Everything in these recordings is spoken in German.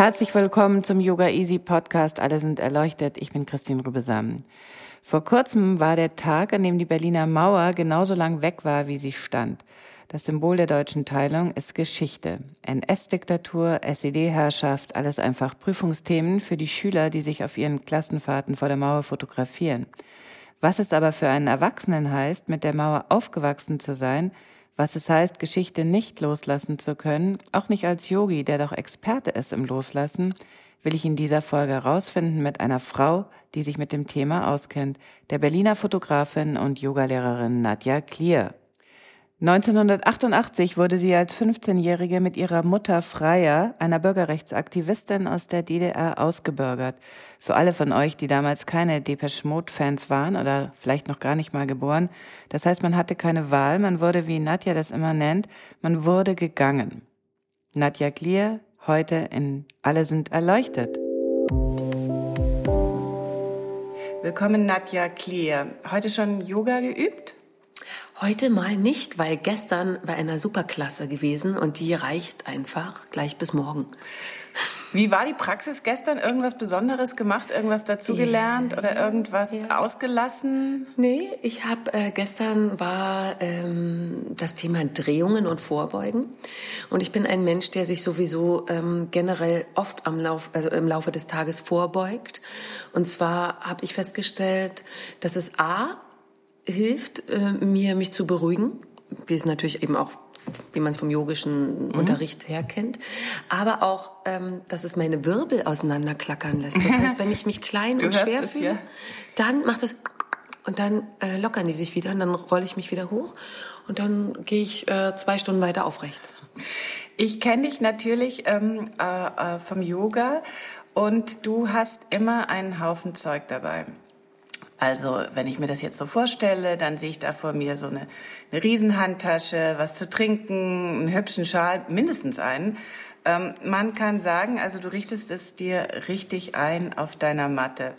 Herzlich willkommen zum Yoga Easy Podcast. Alle sind erleuchtet. Ich bin Christine Rübesamen. Vor kurzem war der Tag, an dem die Berliner Mauer genauso lang weg war, wie sie stand. Das Symbol der deutschen Teilung ist Geschichte. NS-Diktatur, SED-Herrschaft, alles einfach Prüfungsthemen für die Schüler, die sich auf ihren Klassenfahrten vor der Mauer fotografieren. Was es aber für einen Erwachsenen heißt, mit der Mauer aufgewachsen zu sein, was es heißt, Geschichte nicht loslassen zu können, auch nicht als Yogi, der doch Experte ist im Loslassen, will ich in dieser Folge herausfinden mit einer Frau, die sich mit dem Thema auskennt, der Berliner Fotografin und Yogalehrerin Nadja Klier. 1988 wurde sie als 15-Jährige mit ihrer Mutter Freier, einer Bürgerrechtsaktivistin aus der DDR, ausgebürgert. Für alle von euch, die damals keine Depeche Mode-Fans waren oder vielleicht noch gar nicht mal geboren. Das heißt, man hatte keine Wahl, man wurde, wie Nadja das immer nennt, man wurde gegangen. Nadja Glier, heute in Alle sind erleuchtet. Willkommen, Nadja Klier. Heute schon Yoga geübt? Heute mal nicht, weil gestern war einer Superklasse gewesen und die reicht einfach gleich bis morgen. Wie war die Praxis gestern? Irgendwas Besonderes gemacht, irgendwas dazugelernt ja. oder irgendwas ja. ausgelassen? Nee, ich habe äh, gestern war ähm, das Thema Drehungen und Vorbeugen und ich bin ein Mensch, der sich sowieso ähm, generell oft am Lauf, also im Laufe des Tages vorbeugt. Und zwar habe ich festgestellt, dass es a hilft äh, mir, mich zu beruhigen, wie es natürlich eben auch, wie man es vom yogischen mhm. Unterricht her kennt, aber auch, ähm, dass es meine Wirbel auseinanderklackern lässt. Das heißt, wenn ich mich klein und schwer fühle, ja. dann macht es und dann äh, lockern die sich wieder und dann rolle ich mich wieder hoch und dann gehe ich äh, zwei Stunden weiter aufrecht. Ich kenne dich natürlich ähm, äh, äh vom Yoga und du hast immer einen Haufen Zeug dabei. Also wenn ich mir das jetzt so vorstelle, dann sehe ich da vor mir so eine, eine Riesenhandtasche, was zu trinken, einen hübschen Schal, mindestens einen. Ähm, man kann sagen, also du richtest es dir richtig ein auf deiner Matte.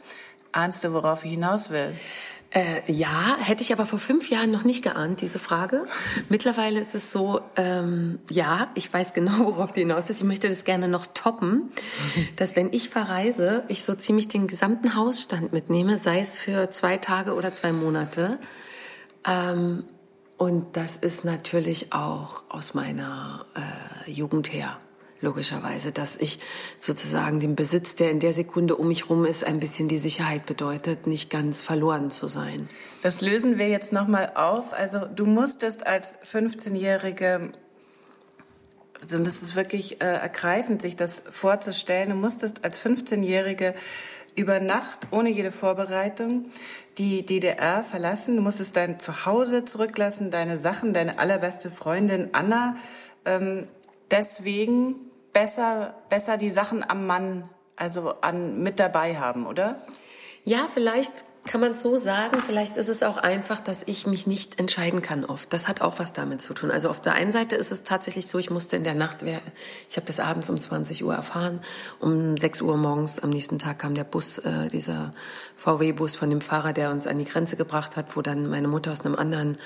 Ahnst du, worauf ich hinaus will? Äh, ja, hätte ich aber vor fünf Jahren noch nicht geahnt, diese Frage. Mittlerweile ist es so, ähm, ja, ich weiß genau, worauf die hinaus ist. Ich möchte das gerne noch toppen, dass wenn ich verreise, ich so ziemlich den gesamten Hausstand mitnehme, sei es für zwei Tage oder zwei Monate. Ähm, und das ist natürlich auch aus meiner äh, Jugend her logischerweise, dass ich sozusagen den Besitz, der in der Sekunde um mich rum ist, ein bisschen die Sicherheit bedeutet, nicht ganz verloren zu sein. Das lösen wir jetzt nochmal auf. Also du musstest als 15-Jährige, also das ist wirklich äh, ergreifend, sich das vorzustellen, du musstest als 15-Jährige über Nacht ohne jede Vorbereitung die DDR verlassen. Du musstest dein Zuhause zurücklassen, deine Sachen, deine allerbeste Freundin Anna. Ähm, deswegen besser, besser die Sachen am Mann, also an, mit dabei haben, oder? Ja, vielleicht kann man es so sagen. Vielleicht ist es auch einfach, dass ich mich nicht entscheiden kann oft. Das hat auch was damit zu tun. Also auf der einen Seite ist es tatsächlich so, ich musste in der Nacht, ich habe das abends um 20 Uhr erfahren, um 6 Uhr morgens am nächsten Tag kam der Bus, äh, dieser VW-Bus von dem Fahrer, der uns an die Grenze gebracht hat, wo dann meine Mutter aus einem anderen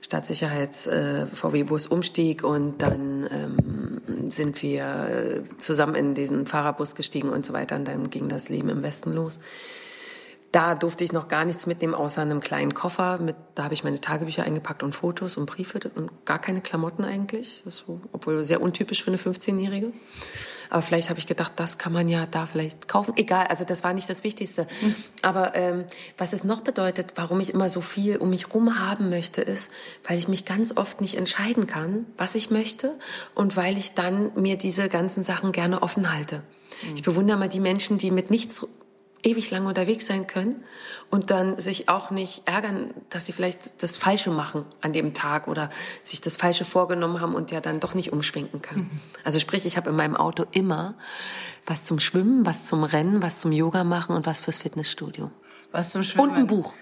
Stadtsicherheits-VW-Bus äh, umstieg und dann ähm, sind wir zusammen in diesen Fahrerbus gestiegen und so weiter und dann ging das Leben im Westen los. Da durfte ich noch gar nichts mitnehmen, außer einem kleinen Koffer. Mit, da habe ich meine Tagebücher eingepackt und Fotos und Briefe und gar keine Klamotten eigentlich. So, obwohl sehr untypisch für eine 15-Jährige. Aber vielleicht habe ich gedacht, das kann man ja da vielleicht kaufen. Egal, also das war nicht das Wichtigste. Mhm. Aber ähm, was es noch bedeutet, warum ich immer so viel um mich rum haben möchte, ist, weil ich mich ganz oft nicht entscheiden kann, was ich möchte und weil ich dann mir diese ganzen Sachen gerne offen halte. Mhm. Ich bewundere mal die Menschen, die mit nichts ewig lange unterwegs sein können und dann sich auch nicht ärgern, dass sie vielleicht das Falsche machen an dem Tag oder sich das Falsche vorgenommen haben und ja dann doch nicht umschwenken können. Mhm. Also sprich, ich habe in meinem Auto immer was zum Schwimmen, was zum Rennen, was zum Yoga machen und was fürs Fitnessstudio. Was zum Schwimmen. Und ein Buch.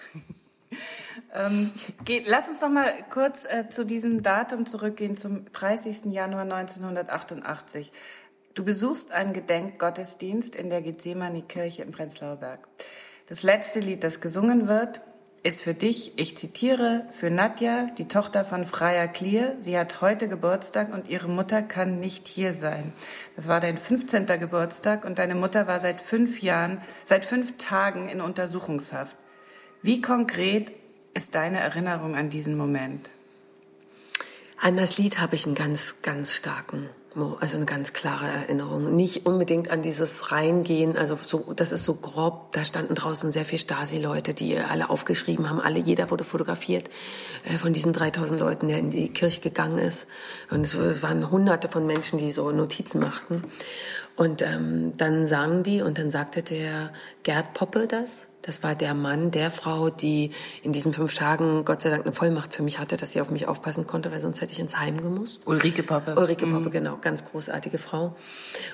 ähm, geht, lass uns doch mal kurz äh, zu diesem Datum zurückgehen, zum 30. Januar 1988. Du besuchst einen Gedenkgottesdienst in der Gethsemane-Kirche im Prenzlauer Berg. Das letzte Lied, das gesungen wird, ist für dich, ich zitiere, für Nadja, die Tochter von Freya Klier. Sie hat heute Geburtstag und ihre Mutter kann nicht hier sein. Das war dein 15. Geburtstag und deine Mutter war seit fünf Jahren, seit fünf Tagen in Untersuchungshaft. Wie konkret ist deine Erinnerung an diesen Moment? An das Lied habe ich einen ganz, ganz starken also eine ganz klare Erinnerung. Nicht unbedingt an dieses Reingehen, also so, das ist so grob. Da standen draußen sehr viele Stasi-Leute, die alle aufgeschrieben haben. Alle, jeder wurde fotografiert äh, von diesen 3000 Leuten, der in die Kirche gegangen ist. Und es waren hunderte von Menschen, die so Notizen machten. Und ähm, dann sangen die und dann sagte der Gerd Poppe das. Das war der Mann der Frau, die in diesen fünf Tagen Gott sei Dank eine Vollmacht für mich hatte, dass sie auf mich aufpassen konnte, weil sonst hätte ich ins Heim gemusst. Ulrike Poppe. Ulrike Poppe, mhm. genau, ganz großartige Frau.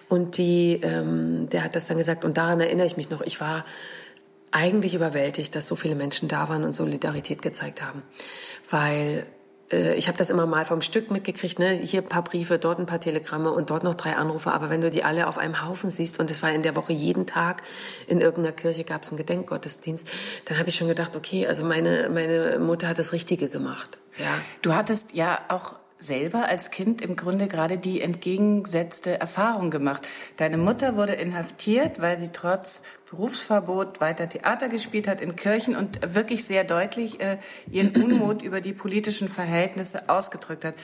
Und die, ähm, der hat das dann gesagt und daran erinnere ich mich noch. Ich war eigentlich überwältigt, dass so viele Menschen da waren und Solidarität gezeigt haben, weil äh, ich habe das immer mal vom Stück mitgekriegt, ne? hier ein paar Briefe, dort ein paar Telegramme und dort noch drei Anrufe. Aber wenn du die alle auf einem Haufen siehst und es war in der Woche jeden Tag in irgendeiner Kirche gab es einen Gedenkgottesdienst, dann habe ich schon gedacht, okay, also meine, meine Mutter hat das Richtige gemacht. Ja. Du hattest ja auch selber als Kind im Grunde gerade die entgegengesetzte Erfahrung gemacht. Deine Mutter wurde inhaftiert, weil sie trotz Berufsverbot weiter Theater gespielt hat in Kirchen und wirklich sehr deutlich äh, ihren Unmut über die politischen Verhältnisse ausgedrückt hat.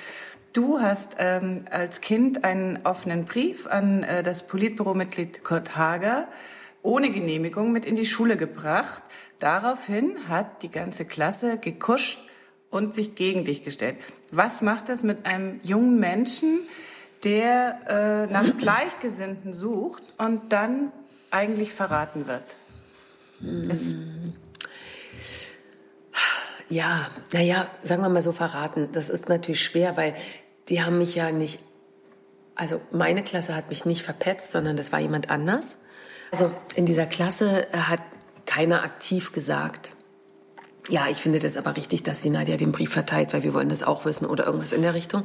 Du hast ähm, als Kind einen offenen Brief an äh, das Politbüromitglied Kurt Hager ohne Genehmigung mit in die Schule gebracht. Daraufhin hat die ganze Klasse gekuscht und sich gegen dich gestellt. Was macht das mit einem jungen Menschen, der äh, nach Gleichgesinnten sucht und dann eigentlich verraten wird? Es ja, naja, sagen wir mal so verraten. Das ist natürlich schwer, weil die haben mich ja nicht, also meine Klasse hat mich nicht verpetzt, sondern das war jemand anders. Also in dieser Klasse hat keiner aktiv gesagt, ja, ich finde das aber richtig, dass die Nadja den Brief verteilt, weil wir wollen das auch wissen oder irgendwas in der Richtung.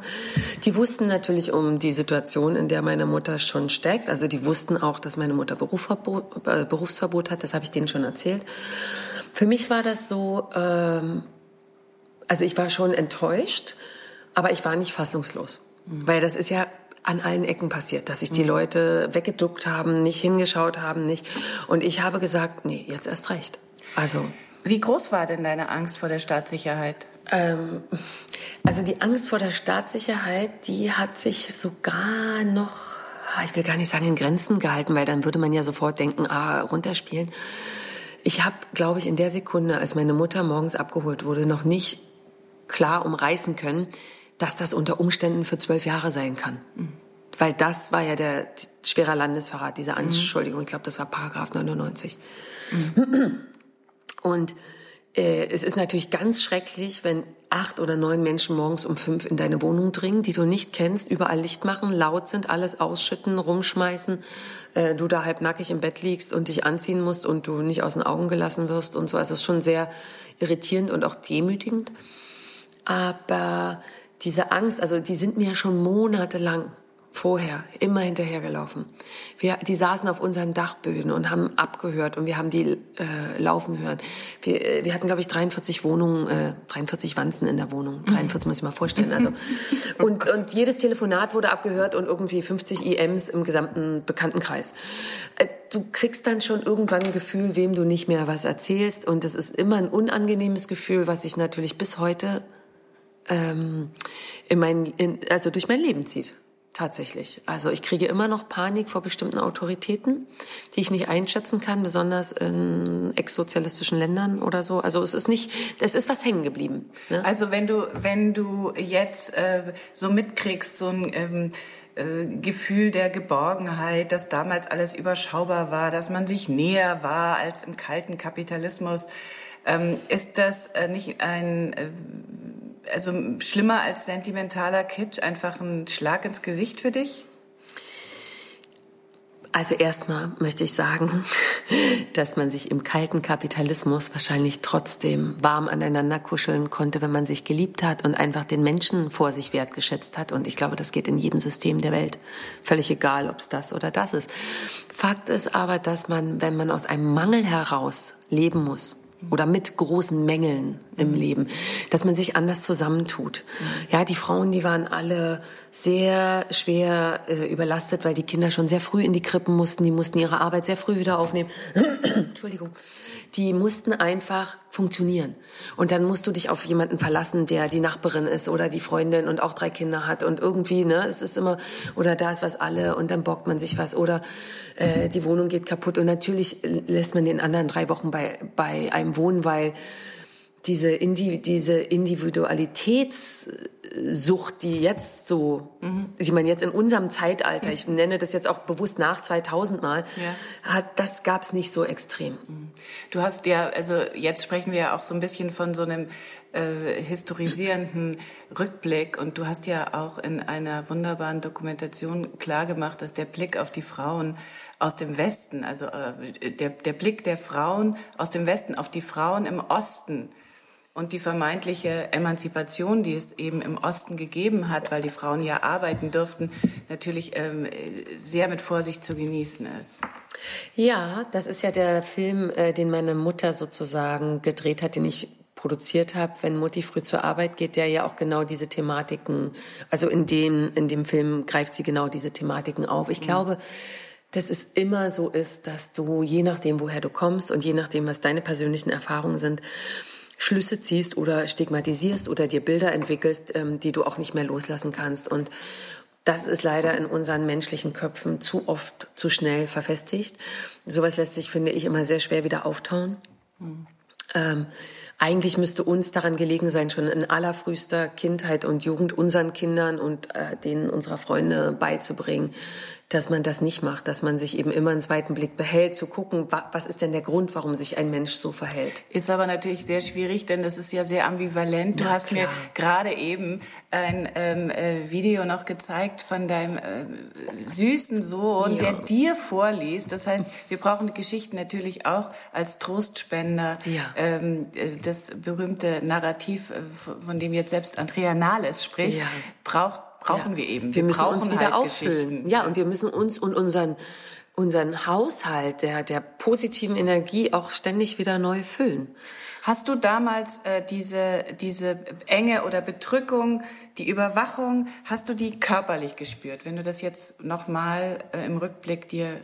Die wussten natürlich um die Situation, in der meine Mutter schon steckt. Also die wussten auch, dass meine Mutter Berufsverbot, äh, Berufsverbot hat. Das habe ich denen schon erzählt. Für mich war das so, ähm, also ich war schon enttäuscht, aber ich war nicht fassungslos. Mhm. Weil das ist ja an allen Ecken passiert, dass sich die mhm. Leute weggeduckt haben, nicht hingeschaut haben, nicht. Und ich habe gesagt, nee, jetzt erst recht. Also wie groß war denn deine Angst vor der Staatssicherheit? Ähm, also die Angst vor der Staatssicherheit, die hat sich sogar noch, ah, ich will gar nicht sagen in Grenzen gehalten, weil dann würde man ja sofort denken, ah, runterspielen. Ich habe, glaube ich, in der Sekunde, als meine Mutter morgens abgeholt wurde, noch nicht klar umreißen können, dass das unter Umständen für zwölf Jahre sein kann. Mhm. Weil das war ja der schwerer Landesverrat, diese mhm. Anschuldigung. Ich glaube, das war Paragraph 99. Mhm. Und äh, es ist natürlich ganz schrecklich, wenn acht oder neun Menschen morgens um fünf in deine Wohnung dringen, die du nicht kennst, überall Licht machen, laut sind, alles ausschütten, rumschmeißen, äh, du da halb nackig im Bett liegst und dich anziehen musst und du nicht aus den Augen gelassen wirst und so. Also es ist schon sehr irritierend und auch demütigend. Aber diese Angst, also die sind mir schon monatelang vorher immer hinterhergelaufen. Wir, die saßen auf unseren Dachböden und haben abgehört und wir haben die äh, laufen hören. Wir, äh, wir hatten, glaube ich, 43 Wohnungen, äh, 43 Wanzen in der Wohnung. 43 muss ich mal vorstellen. Also und, und jedes Telefonat wurde abgehört und irgendwie 50 IMs im gesamten Bekanntenkreis. Äh, du kriegst dann schon irgendwann ein Gefühl, wem du nicht mehr was erzählst und es ist immer ein unangenehmes Gefühl, was sich natürlich bis heute ähm, in mein, in, also durch mein Leben zieht. Tatsächlich. Also ich kriege immer noch Panik vor bestimmten Autoritäten, die ich nicht einschätzen kann, besonders in ex-sozialistischen Ländern oder so. Also es ist nicht, es ist was hängen geblieben. Ne? Also wenn du, wenn du jetzt äh, so mitkriegst, so ein ähm, äh, Gefühl der Geborgenheit, dass damals alles überschaubar war, dass man sich näher war als im kalten Kapitalismus. Ähm, ist das äh, nicht ein, äh, also schlimmer als sentimentaler Kitsch, einfach ein Schlag ins Gesicht für dich? Also erstmal möchte ich sagen, dass man sich im kalten Kapitalismus wahrscheinlich trotzdem warm aneinander kuscheln konnte, wenn man sich geliebt hat und einfach den Menschen vor sich wertgeschätzt hat. Und ich glaube, das geht in jedem System der Welt. Völlig egal, ob es das oder das ist. Fakt ist aber, dass man, wenn man aus einem Mangel heraus leben muss, oder mit großen Mängeln im Leben, dass man sich anders zusammentut. Ja, die Frauen, die waren alle sehr schwer äh, überlastet, weil die Kinder schon sehr früh in die Krippen mussten, die mussten ihre Arbeit sehr früh wieder aufnehmen. Entschuldigung. Die mussten einfach funktionieren. Und dann musst du dich auf jemanden verlassen, der die Nachbarin ist oder die Freundin und auch drei Kinder hat und irgendwie, ne, es ist immer, oder da ist was alle und dann bockt man sich was oder äh, die Wohnung geht kaputt und natürlich lässt man den anderen drei Wochen bei, bei einem wohnen, weil diese, Indi diese Individualitätssucht, die jetzt so, mhm. ich meine jetzt in unserem Zeitalter, ich nenne das jetzt auch bewusst nach 2000 mal, ja. hat, das gab's nicht so extrem. Mhm. Du hast ja, also jetzt sprechen wir ja auch so ein bisschen von so einem äh, historisierenden Rückblick und du hast ja auch in einer wunderbaren Dokumentation klargemacht, dass der Blick auf die Frauen aus dem Westen, also äh, der, der Blick der Frauen aus dem Westen auf die Frauen im Osten, und die vermeintliche Emanzipation, die es eben im Osten gegeben hat, weil die Frauen ja arbeiten durften, natürlich ähm, sehr mit Vorsicht zu genießen ist. Ja, das ist ja der Film, äh, den meine Mutter sozusagen gedreht hat, den ich produziert habe, wenn Mutti früh zur Arbeit geht, der ja auch genau diese Thematiken, also in dem, in dem Film greift sie genau diese Thematiken auf. Ich mhm. glaube, dass es immer so ist, dass du, je nachdem, woher du kommst und je nachdem, was deine persönlichen Erfahrungen sind, Schlüsse ziehst oder stigmatisierst oder dir Bilder entwickelst, ähm, die du auch nicht mehr loslassen kannst. Und das ist leider in unseren menschlichen Köpfen zu oft, zu schnell verfestigt. Sowas lässt sich, finde ich, immer sehr schwer wieder auftauen. Mhm. Ähm, eigentlich müsste uns daran gelegen sein, schon in allerfrühster Kindheit und Jugend unseren Kindern und äh, denen unserer Freunde beizubringen, dass man das nicht macht, dass man sich eben immer einen zweiten Blick behält, zu gucken, was ist denn der Grund, warum sich ein Mensch so verhält. Ist aber natürlich sehr schwierig, denn das ist ja sehr ambivalent. Du Na, hast klar. mir gerade eben ein ähm, äh, Video noch gezeigt von deinem äh, süßen Sohn, ja. der dir vorliest. Das heißt, wir brauchen Geschichten natürlich auch als Trostspender. Ja. Ähm, äh, das berühmte Narrativ, äh, von dem jetzt selbst Andrea Nahles spricht, ja. braucht brauchen ja. wir eben. Wir, wir müssen uns wieder halt auffüllen. Ja, und wir müssen uns und unseren unseren Haushalt der der positiven Energie auch ständig wieder neu füllen. Hast du damals äh, diese diese Enge oder Bedrückung, die Überwachung, hast du die körperlich gespürt? Wenn du das jetzt nochmal äh, im Rückblick dir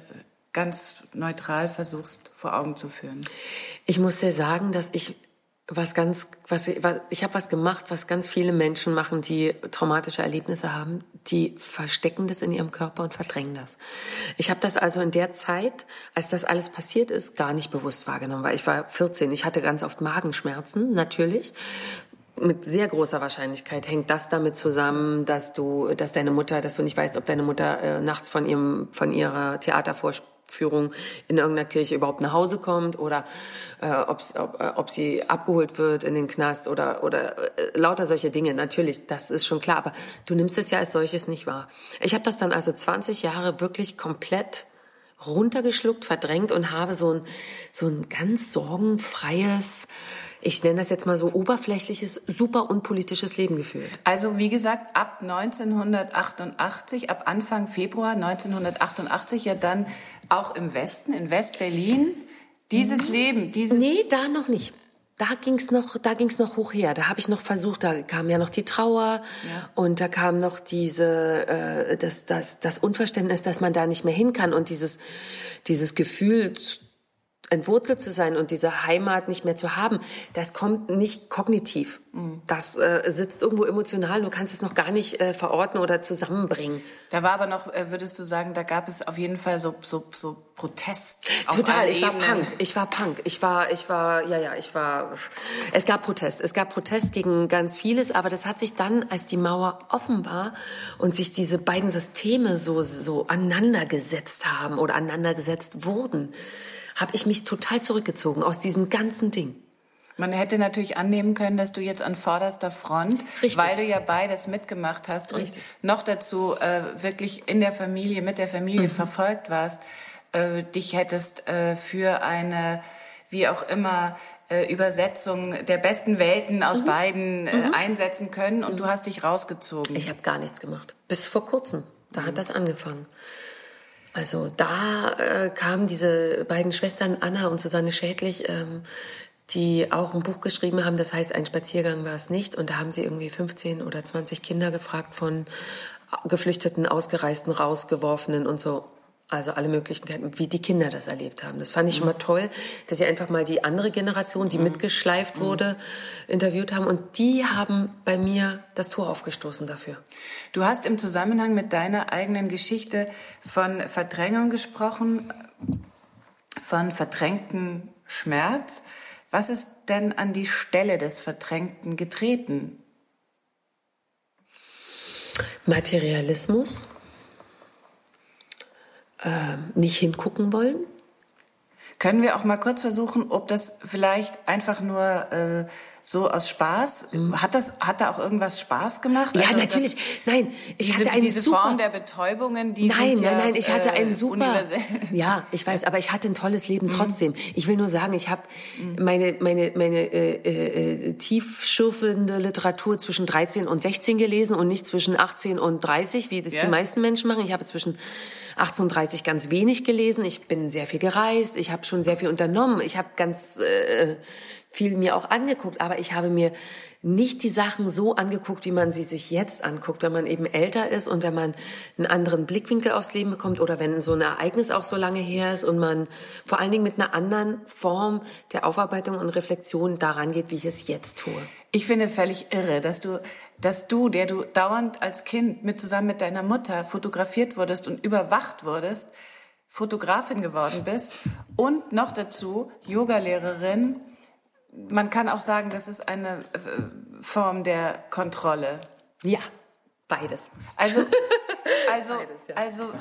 ganz neutral versuchst vor Augen zu führen. Ich muss dir sagen, dass ich was ganz, was, was ich habe was gemacht, was ganz viele Menschen machen, die traumatische Erlebnisse haben, die verstecken das in ihrem Körper und verdrängen das. Ich habe das also in der Zeit, als das alles passiert ist, gar nicht bewusst wahrgenommen, weil ich war 14, ich hatte ganz oft Magenschmerzen, natürlich. Mit sehr großer Wahrscheinlichkeit hängt das damit zusammen, dass du, dass deine Mutter, dass du nicht weißt, ob deine Mutter äh, nachts von ihrem, von ihrer Theatervorstellung Führung in irgendeiner Kirche überhaupt nach Hause kommt oder äh, ob, äh, ob sie abgeholt wird in den Knast oder, oder äh, lauter solche Dinge. Natürlich, das ist schon klar, aber du nimmst es ja als solches nicht wahr. Ich habe das dann also 20 Jahre wirklich komplett runtergeschluckt, verdrängt und habe so ein, so ein ganz sorgenfreies, ich nenne das jetzt mal so oberflächliches, super unpolitisches Leben geführt. Also wie gesagt, ab 1988, ab Anfang Februar 1988 ja dann auch im Westen, in West-Berlin, dieses mhm. Leben, dieses... Nee, da noch nicht da ging's noch, da ging's noch hoch her. Da habe ich noch versucht, da kam ja noch die Trauer ja. und da kam noch diese, äh, das, das, das Unverständnis, dass man da nicht mehr hin kann und dieses, dieses Gefühl entwurzelt zu sein und diese Heimat nicht mehr zu haben, das kommt nicht kognitiv. Das äh, sitzt irgendwo emotional. Du kannst es noch gar nicht äh, verorten oder zusammenbringen. Da war aber noch, äh, würdest du sagen, da gab es auf jeden Fall so so, so Protest. Total. Ich Ebenen. war Punk. Ich war Punk. Ich war, ich war, ja, ja, ich war. Es gab Protest. Es gab Protest gegen ganz vieles, aber das hat sich dann, als die Mauer offen war und sich diese beiden Systeme so so aneinandergesetzt haben oder aneinandergesetzt wurden, habe ich mich total zurückgezogen aus diesem ganzen Ding. Man hätte natürlich annehmen können, dass du jetzt an vorderster Front, Richtig. weil du ja beides mitgemacht hast Richtig. und noch dazu äh, wirklich in der Familie, mit der Familie mhm. verfolgt warst, äh, dich hättest äh, für eine, wie auch immer, äh, Übersetzung der besten Welten aus mhm. beiden äh, mhm. einsetzen können und du hast dich rausgezogen. Ich habe gar nichts gemacht. Bis vor kurzem. Da hat mhm. das angefangen. Also da äh, kamen diese beiden Schwestern Anna und Susanne Schädlich, ähm, die auch ein Buch geschrieben haben, das heißt Ein Spaziergang war es nicht. Und da haben sie irgendwie 15 oder 20 Kinder gefragt von Geflüchteten, Ausgereisten, Rausgeworfenen und so. Also alle Möglichkeiten, wie die Kinder das erlebt haben. Das fand ich schon mal toll, dass sie einfach mal die andere Generation, die mhm. mitgeschleift mhm. wurde, interviewt haben. Und die haben bei mir das Tor aufgestoßen dafür. Du hast im Zusammenhang mit deiner eigenen Geschichte von Verdrängung gesprochen, von verdrängten Schmerz. Was ist denn an die Stelle des Verdrängten getreten? Materialismus äh, nicht hingucken wollen. Können wir auch mal kurz versuchen, ob das vielleicht einfach nur äh, so aus Spaß. Mhm. Hat das, hat da auch irgendwas Spaß gemacht? Ja, also natürlich. Das, nein, ich diese, hatte einen diese super, Form der Betäubungen, die nein, sind nein, ja, nein, ich hatte einen äh, super, ja, ich weiß, aber ich hatte ein tolles Leben mhm. trotzdem. Ich will nur sagen, ich habe mhm. meine meine meine äh, äh, tiefschürfende Literatur zwischen 13 und 16 gelesen und nicht zwischen 18 und 30, wie das ja. die meisten Menschen machen. Ich habe zwischen 18 und 30 ganz wenig gelesen. Ich bin sehr viel gereist. Ich habe schon sehr viel unternommen. Ich habe ganz äh, viel mir auch angeguckt, aber ich habe mir nicht die Sachen so angeguckt, wie man sie sich jetzt anguckt, wenn man eben älter ist und wenn man einen anderen Blickwinkel aufs Leben bekommt oder wenn so ein Ereignis auch so lange her ist und man vor allen Dingen mit einer anderen Form der Aufarbeitung und Reflexion daran geht, wie ich es jetzt tue. Ich finde völlig irre, dass du, dass du, der du dauernd als Kind mit zusammen mit deiner Mutter fotografiert wurdest und überwacht wurdest, Fotografin geworden bist und noch dazu Yogalehrerin man kann auch sagen, das ist eine äh, Form der Kontrolle. Ja, beides. Also, also, beides, ja. also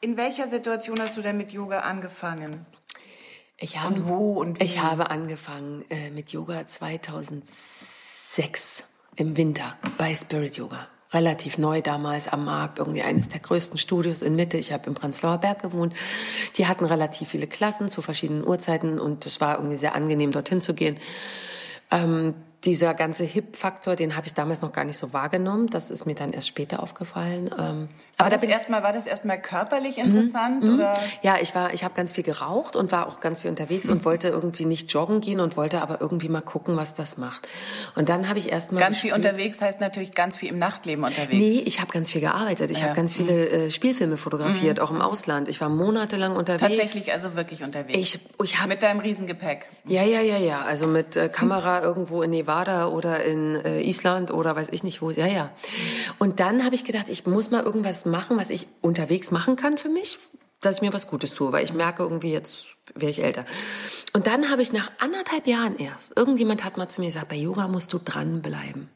in welcher Situation hast du denn mit Yoga angefangen? Ich habe, und wo und wie? Ich habe angefangen äh, mit Yoga 2006 im Winter bei Spirit Yoga relativ neu damals am Markt, irgendwie eines der größten Studios in Mitte. Ich habe im Prenzlauer Berg gewohnt. Die hatten relativ viele Klassen zu verschiedenen Uhrzeiten und es war irgendwie sehr angenehm, dorthin zu gehen. Ähm, dieser ganze Hip-Faktor, den habe ich damals noch gar nicht so wahrgenommen. Das ist mir dann erst später aufgefallen. Ähm, aber das erstmal war das erstmal körperlich interessant mhm. oder? Ja, ich war, ich habe ganz viel geraucht und war auch ganz viel unterwegs und wollte irgendwie nicht joggen gehen und wollte aber irgendwie mal gucken, was das macht. Und dann habe ich erstmal ganz viel unterwegs heißt natürlich ganz viel im Nachtleben unterwegs. Nee, ich habe ganz viel gearbeitet. Ich ja. habe ganz viele äh, Spielfilme fotografiert, mhm. auch im Ausland. Ich war monatelang unterwegs. Tatsächlich also wirklich unterwegs. Ich, ich hab, mit deinem Riesengepäck. Ja, ja, ja, ja. Also mit äh, Kamera irgendwo in Nevada Nevada oder in äh, Island oder weiß ich nicht wo. Ja, ja. Und dann habe ich gedacht, ich muss mal irgendwas machen, was ich unterwegs machen kann für mich, dass ich mir was Gutes tue, weil ich merke irgendwie jetzt wäre ich älter. Und dann habe ich nach anderthalb Jahren erst, irgendjemand hat mal zu mir gesagt, bei Yoga musst du dranbleiben.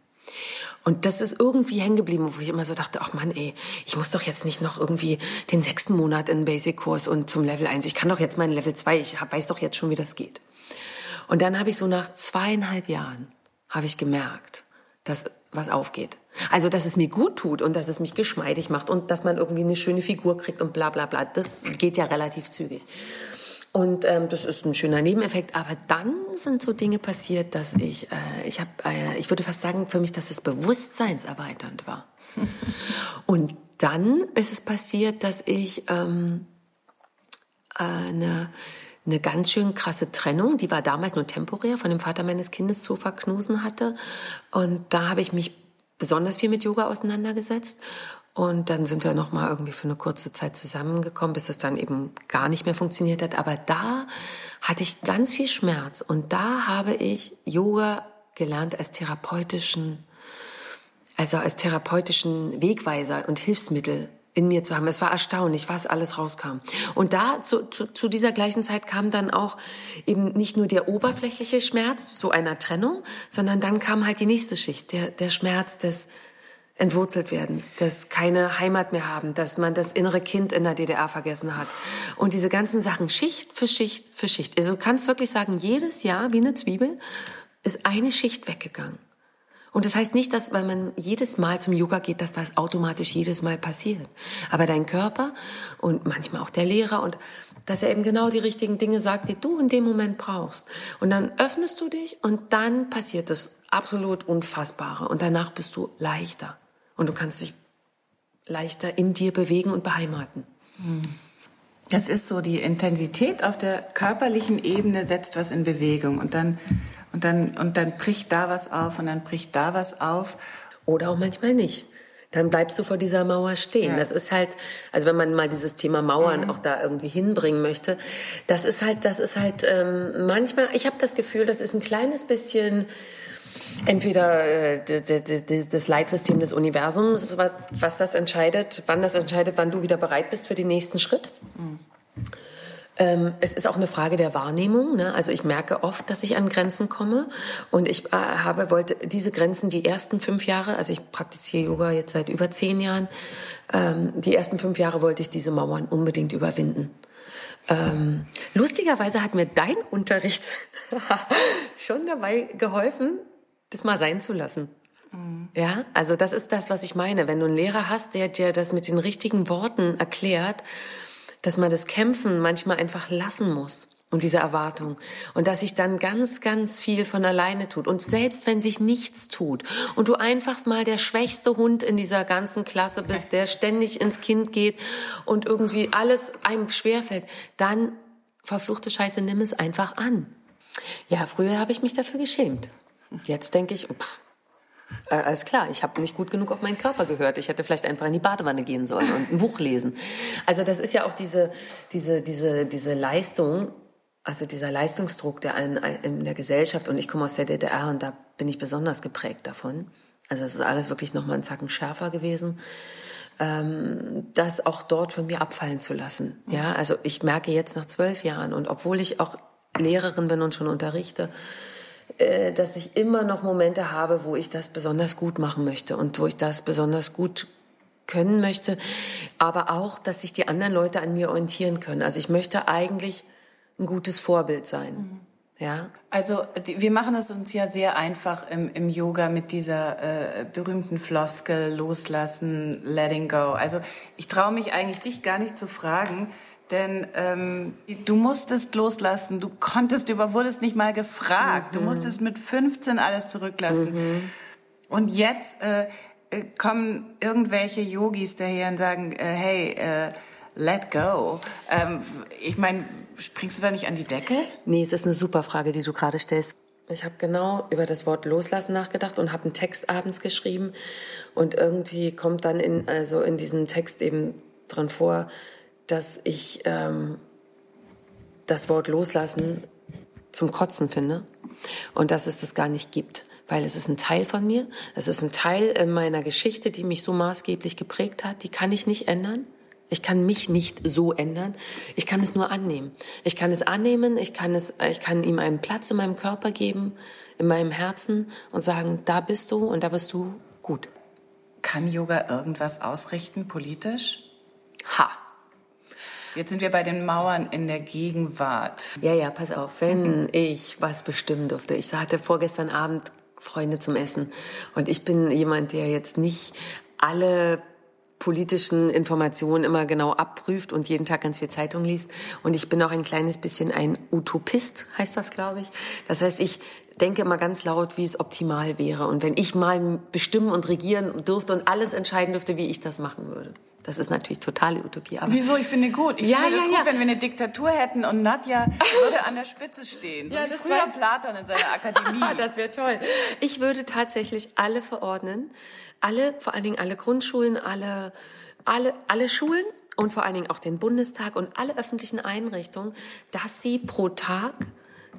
Und das ist irgendwie hängen geblieben, wo ich immer so dachte, ach Mann, ey, ich muss doch jetzt nicht noch irgendwie den sechsten Monat in Basic-Kurs und zum Level 1. Ich kann doch jetzt meinen Level 2, ich hab, weiß doch jetzt schon, wie das geht. Und dann habe ich so nach zweieinhalb Jahren habe ich gemerkt, dass was aufgeht. Also, dass es mir gut tut und dass es mich geschmeidig macht und dass man irgendwie eine schöne Figur kriegt und bla bla bla. Das geht ja relativ zügig. Und ähm, das ist ein schöner Nebeneffekt. Aber dann sind so Dinge passiert, dass ich, äh, ich habe, äh, ich würde fast sagen, für mich, dass es bewusstseinserweiternd war. und dann ist es passiert, dass ich ähm, äh, eine eine ganz schön krasse Trennung, die war damals nur temporär, von dem Vater meines Kindes zu verknusen hatte. Und da habe ich mich besonders viel mit Yoga auseinandergesetzt. Und dann sind wir noch mal irgendwie für eine kurze Zeit zusammengekommen, bis es dann eben gar nicht mehr funktioniert hat. Aber da hatte ich ganz viel Schmerz und da habe ich Yoga gelernt als therapeutischen, also als therapeutischen Wegweiser und Hilfsmittel in mir zu haben. Es war erstaunlich, was alles rauskam. Und da zu, zu, zu dieser gleichen Zeit kam dann auch eben nicht nur der oberflächliche Schmerz so einer Trennung, sondern dann kam halt die nächste Schicht, der, der Schmerz des entwurzelt werden, dass keine Heimat mehr haben, dass man das innere Kind in der DDR vergessen hat. Und diese ganzen Sachen Schicht für Schicht für Schicht. Also kannst wirklich sagen, jedes Jahr wie eine Zwiebel ist eine Schicht weggegangen. Und das heißt nicht, dass, weil man jedes Mal zum Yoga geht, dass das automatisch jedes Mal passiert. Aber dein Körper und manchmal auch der Lehrer und dass er eben genau die richtigen Dinge sagt, die du in dem Moment brauchst. Und dann öffnest du dich und dann passiert das absolut Unfassbare. Und danach bist du leichter. Und du kannst dich leichter in dir bewegen und beheimaten. Das ist so, die Intensität auf der körperlichen Ebene setzt was in Bewegung. Und dann und dann, und dann bricht da was auf und dann bricht da was auf. Oder auch manchmal nicht. Dann bleibst du vor dieser Mauer stehen. Ja. Das ist halt, also wenn man mal dieses Thema Mauern mhm. auch da irgendwie hinbringen möchte, das ist halt, das ist halt ähm, manchmal, ich habe das Gefühl, das ist ein kleines bisschen entweder äh, das Leitsystem des Universums, was, was das entscheidet, wann das entscheidet, wann du wieder bereit bist für den nächsten Schritt. Mhm. Ähm, es ist auch eine Frage der Wahrnehmung. Ne? Also ich merke oft, dass ich an Grenzen komme und ich äh, habe wollte diese Grenzen die ersten fünf Jahre, also ich praktiziere Yoga jetzt seit über zehn Jahren, ähm, die ersten fünf Jahre wollte ich diese Mauern unbedingt überwinden. Ähm, lustigerweise hat mir dein Unterricht schon dabei geholfen, das mal sein zu lassen. Mhm. Ja, also das ist das, was ich meine. Wenn du einen Lehrer hast, der dir das mit den richtigen Worten erklärt, dass man das Kämpfen manchmal einfach lassen muss und diese Erwartung und dass sich dann ganz, ganz viel von alleine tut und selbst wenn sich nichts tut und du einfach mal der schwächste Hund in dieser ganzen Klasse bist, der ständig ins Kind geht und irgendwie alles einem schwerfällt, dann verfluchte Scheiße, nimm es einfach an. Ja, früher habe ich mich dafür geschämt. Jetzt denke ich, pff, äh, alles klar, ich habe nicht gut genug auf meinen Körper gehört. Ich hätte vielleicht einfach in die Badewanne gehen sollen und ein Buch lesen. Also das ist ja auch diese, diese, diese, diese Leistung, also dieser Leistungsdruck der in, in der Gesellschaft. Und ich komme aus der DDR und da bin ich besonders geprägt davon. Also es ist alles wirklich noch mal einen Zacken schärfer gewesen. Ähm, das auch dort von mir abfallen zu lassen. Ja, also ich merke jetzt nach zwölf Jahren und obwohl ich auch Lehrerin bin und schon unterrichte, dass ich immer noch Momente habe, wo ich das besonders gut machen möchte und wo ich das besonders gut können möchte, aber auch, dass sich die anderen Leute an mir orientieren können. Also ich möchte eigentlich ein gutes Vorbild sein. Mhm. Ja. Also wir machen es uns ja sehr einfach im, im Yoga mit dieser äh, berühmten Floskel loslassen, letting go. Also ich traue mich eigentlich dich gar nicht zu fragen, denn ähm, du musstest loslassen, du konntest, du wurdest nicht mal gefragt. Mhm. Du musstest mit 15 alles zurücklassen. Mhm. Und jetzt äh, äh, kommen irgendwelche Yogis daher und sagen, äh, hey, äh, let go. Ähm, ich meine, springst du da nicht an die Decke? Nee, es ist eine super Frage, die du gerade stellst. Ich habe genau über das Wort loslassen nachgedacht und habe einen Text abends geschrieben und irgendwie kommt dann in also in diesem Text eben dran vor, dass ich ähm, das Wort loslassen zum Kotzen finde und dass es das gar nicht gibt, weil es ist ein Teil von mir, es ist ein Teil in meiner Geschichte, die mich so maßgeblich geprägt hat, die kann ich nicht ändern. Ich kann mich nicht so ändern. Ich kann es nur annehmen. Ich kann es annehmen. Ich kann es, ich kann ihm einen Platz in meinem Körper geben, in meinem Herzen und sagen, da bist du und da bist du gut. Kann Yoga irgendwas ausrichten politisch? Ha. Jetzt sind wir bei den Mauern in der Gegenwart. Ja, ja, pass auf. Wenn mhm. ich was bestimmen durfte. Ich hatte vorgestern Abend Freunde zum Essen. Und ich bin jemand, der jetzt nicht alle politischen Informationen immer genau abprüft und jeden Tag ganz viel Zeitung liest. Und ich bin auch ein kleines bisschen ein Utopist, heißt das, glaube ich. Das heißt, ich denke immer ganz laut, wie es optimal wäre. Und wenn ich mal bestimmen und regieren dürfte und alles entscheiden dürfte, wie ich das machen würde. Das ist natürlich totale Utopie. Aber Wieso? Ich finde gut. Ich ja, finde es ja, gut, ja. wenn wir eine Diktatur hätten und Nadja würde an der Spitze stehen. So ja, wie das früher Platon in seiner Akademie. das wäre toll. Ich würde tatsächlich alle verordnen. Alle, vor allen Dingen alle Grundschulen, alle, alle, alle Schulen und vor allen Dingen auch den Bundestag und alle öffentlichen Einrichtungen, dass sie pro Tag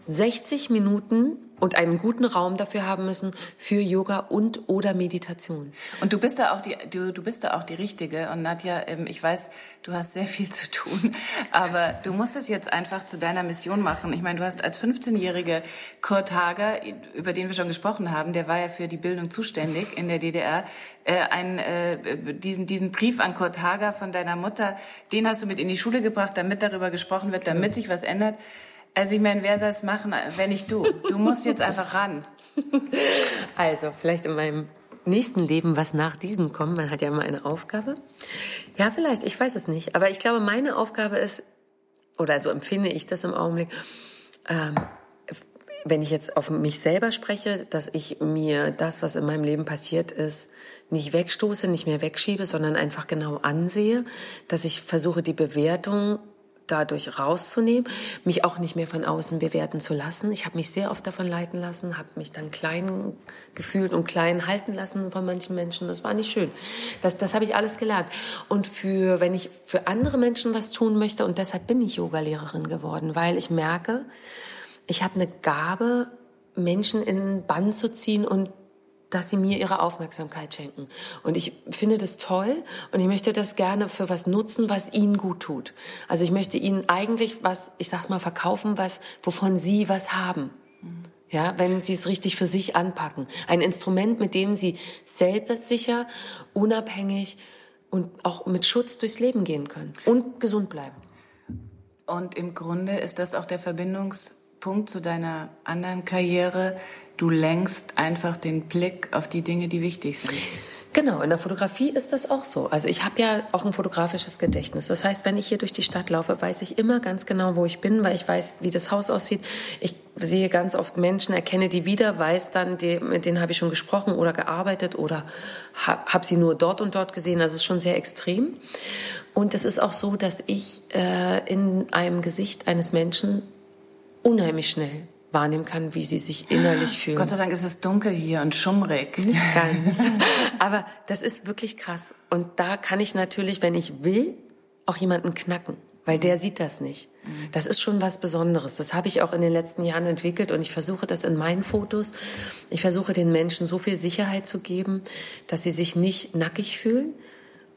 60 Minuten und einen guten Raum dafür haben müssen für Yoga und oder Meditation. Und du bist da auch die du, du bist da auch die richtige und Nadja, ähm, ich weiß, du hast sehr viel zu tun, aber du musst es jetzt einfach zu deiner Mission machen. Ich meine, du hast als 15-jährige Kurt Hager, über den wir schon gesprochen haben, der war ja für die Bildung zuständig in der DDR, äh, ein, äh, diesen diesen Brief an Kurt Hager von deiner Mutter, den hast du mit in die Schule gebracht, damit darüber gesprochen wird, damit sich was ändert. Also ich meine, wer soll es machen, wenn nicht du? Du musst jetzt einfach ran. Also vielleicht in meinem nächsten Leben, was nach diesem kommt. Man hat ja immer eine Aufgabe. Ja, vielleicht, ich weiß es nicht. Aber ich glaube, meine Aufgabe ist, oder so empfinde ich das im Augenblick, ähm, wenn ich jetzt auf mich selber spreche, dass ich mir das, was in meinem Leben passiert ist, nicht wegstoße, nicht mehr wegschiebe, sondern einfach genau ansehe, dass ich versuche, die Bewertung dadurch rauszunehmen, mich auch nicht mehr von außen bewerten zu lassen. Ich habe mich sehr oft davon leiten lassen, habe mich dann klein gefühlt und klein halten lassen von manchen Menschen. Das war nicht schön. Das, das habe ich alles gelernt. Und für, wenn ich für andere Menschen was tun möchte, und deshalb bin ich Yogalehrerin geworden, weil ich merke, ich habe eine Gabe, Menschen in Bann zu ziehen und dass sie mir ihre Aufmerksamkeit schenken. Und ich finde das toll und ich möchte das gerne für was nutzen, was ihnen gut tut. Also ich möchte ihnen eigentlich was, ich sag's mal, verkaufen, was, wovon sie was haben. Ja, wenn sie es richtig für sich anpacken. Ein Instrument, mit dem sie selbstsicher, unabhängig und auch mit Schutz durchs Leben gehen können und gesund bleiben. Und im Grunde ist das auch der Verbindungspunkt zu deiner anderen Karriere, du lenkst einfach den Blick auf die Dinge, die wichtig sind. Genau, in der Fotografie ist das auch so. Also ich habe ja auch ein fotografisches Gedächtnis. Das heißt, wenn ich hier durch die Stadt laufe, weiß ich immer ganz genau, wo ich bin, weil ich weiß, wie das Haus aussieht. Ich sehe ganz oft Menschen, erkenne die wieder, weiß dann, die, mit denen habe ich schon gesprochen oder gearbeitet oder habe hab sie nur dort und dort gesehen. Das ist schon sehr extrem. Und es ist auch so, dass ich äh, in einem Gesicht eines Menschen unheimlich schnell wahrnehmen kann, wie sie sich innerlich fühlen. Gott sei Dank ist es dunkel hier und schummrig. Nicht ganz. Aber das ist wirklich krass. Und da kann ich natürlich, wenn ich will, auch jemanden knacken, weil der sieht das nicht. Das ist schon was Besonderes. Das habe ich auch in den letzten Jahren entwickelt und ich versuche das in meinen Fotos. Ich versuche den Menschen so viel Sicherheit zu geben, dass sie sich nicht nackig fühlen,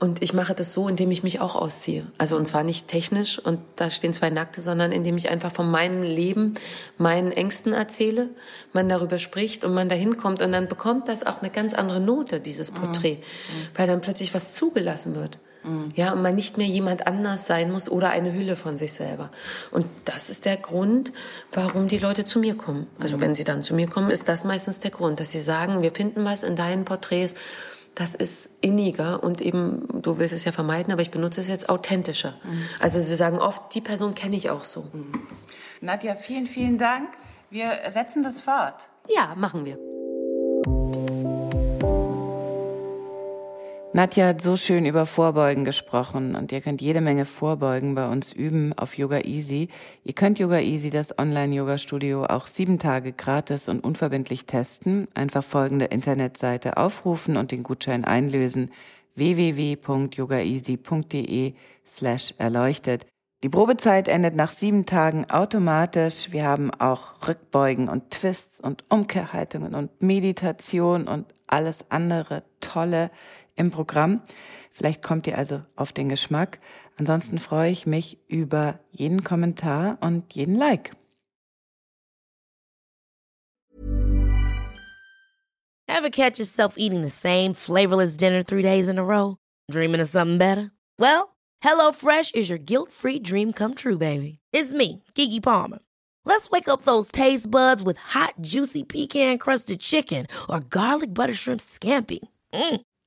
und ich mache das so, indem ich mich auch ausziehe. Also und zwar nicht technisch und da stehen zwei Nackte, sondern indem ich einfach von meinem Leben, meinen Ängsten erzähle, man darüber spricht und man dahin kommt und dann bekommt das auch eine ganz andere Note, dieses mhm. Porträt, mhm. weil dann plötzlich was zugelassen wird. Mhm. Ja, und man nicht mehr jemand anders sein muss oder eine Hülle von sich selber. Und das ist der Grund, warum die Leute zu mir kommen. Also mhm. wenn sie dann zu mir kommen, ist das meistens der Grund, dass sie sagen, wir finden was in deinen Porträts, das ist inniger und eben, du willst es ja vermeiden, aber ich benutze es jetzt authentischer. Mhm. Also sie sagen oft, die Person kenne ich auch so. Mhm. Nadja, vielen, vielen Dank. Wir setzen das fort. Ja, machen wir. Nadja hat so schön über Vorbeugen gesprochen und ihr könnt jede Menge Vorbeugen bei uns üben auf Yoga Easy. Ihr könnt Yoga Easy, das Online-Yoga-Studio, auch sieben Tage gratis und unverbindlich testen. Einfach folgende Internetseite aufrufen und den Gutschein einlösen www.yogaeasy.de slash erleuchtet. Die Probezeit endet nach sieben Tagen automatisch. Wir haben auch Rückbeugen und Twists und Umkehrhaltungen und Meditation und alles andere Tolle im Programm. Vielleicht kommt ihr also auf den Geschmack. Ansonsten freue ich mich über jeden Kommentar und jeden Like. Ever catch yourself eating the same flavorless dinner three days in a row? Dreaming of something better? Well, HelloFresh is your guilt-free dream come true, baby. It's me, Kiki Palmer. Let's wake up those taste buds with hot, juicy pecan-crusted chicken or garlic butter shrimp scampi. Mm.